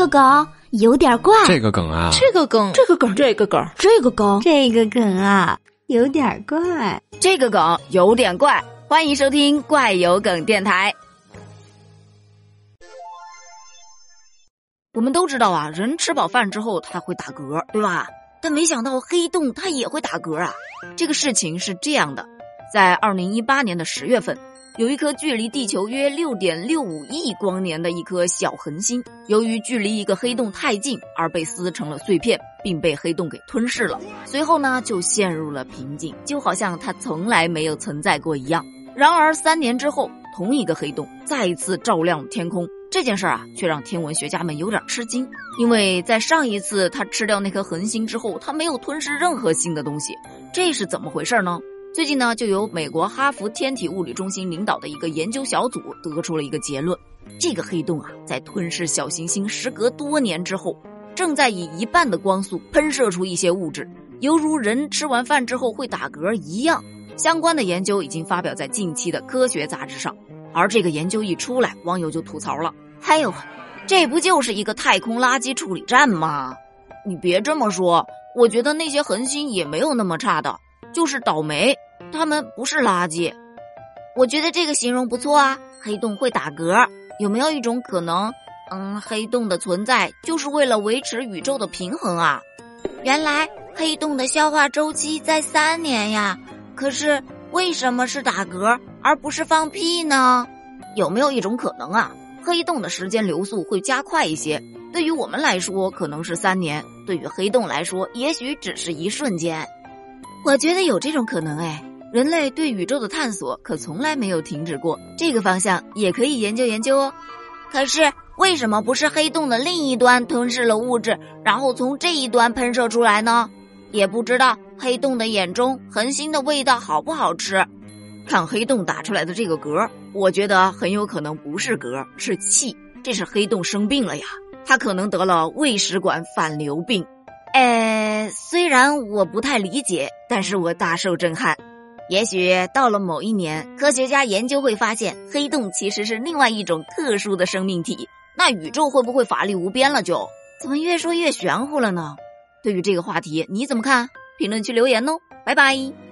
个梗有点怪，这个梗啊，这个梗，这个梗，这个梗，这个梗，这个梗啊，有点怪，这个梗有点怪。欢迎收听怪有梗电台。我们都知道啊，人吃饱饭之后他会打嗝，对吧？但没想到黑洞它也会打嗝啊！这个事情是这样的，在二零一八年的十月份。有一颗距离地球约六点六五亿光年的一颗小恒星，由于距离一个黑洞太近而被撕成了碎片，并被黑洞给吞噬了。随后呢，就陷入了平静，就好像它从来没有存在过一样。然而三年之后，同一个黑洞再一次照亮天空，这件事啊，却让天文学家们有点吃惊，因为在上一次它吃掉那颗恒星之后，它没有吞噬任何新的东西，这是怎么回事呢？最近呢，就由美国哈佛天体物理中心领导的一个研究小组得出了一个结论：这个黑洞啊，在吞噬小行星时隔多年之后，正在以一半的光速喷射出一些物质，犹如人吃完饭之后会打嗝一样。相关的研究已经发表在近期的科学杂志上。而这个研究一出来，网友就吐槽了：“哎呦，这不就是一个太空垃圾处理站吗？你别这么说，我觉得那些恒星也没有那么差的。”就是倒霉，他们不是垃圾。我觉得这个形容不错啊。黑洞会打嗝，有没有一种可能？嗯，黑洞的存在就是为了维持宇宙的平衡啊。原来黑洞的消化周期在三年呀。可是为什么是打嗝而不是放屁呢？有没有一种可能啊？黑洞的时间流速会加快一些，对于我们来说可能是三年，对于黑洞来说也许只是一瞬间。我觉得有这种可能哎，人类对宇宙的探索可从来没有停止过，这个方向也可以研究研究哦。可是为什么不是黑洞的另一端吞噬了物质，然后从这一端喷射出来呢？也不知道黑洞的眼中恒星的味道好不好吃。看黑洞打出来的这个嗝，我觉得很有可能不是嗝，是气。这是黑洞生病了呀，它可能得了胃食管反流病。呃，虽然我不太理解，但是我大受震撼。也许到了某一年，科学家研究会发现，黑洞其实是另外一种特殊的生命体。那宇宙会不会法力无边了？就怎么越说越玄乎了呢？对于这个话题，你怎么看？评论区留言哦，拜拜。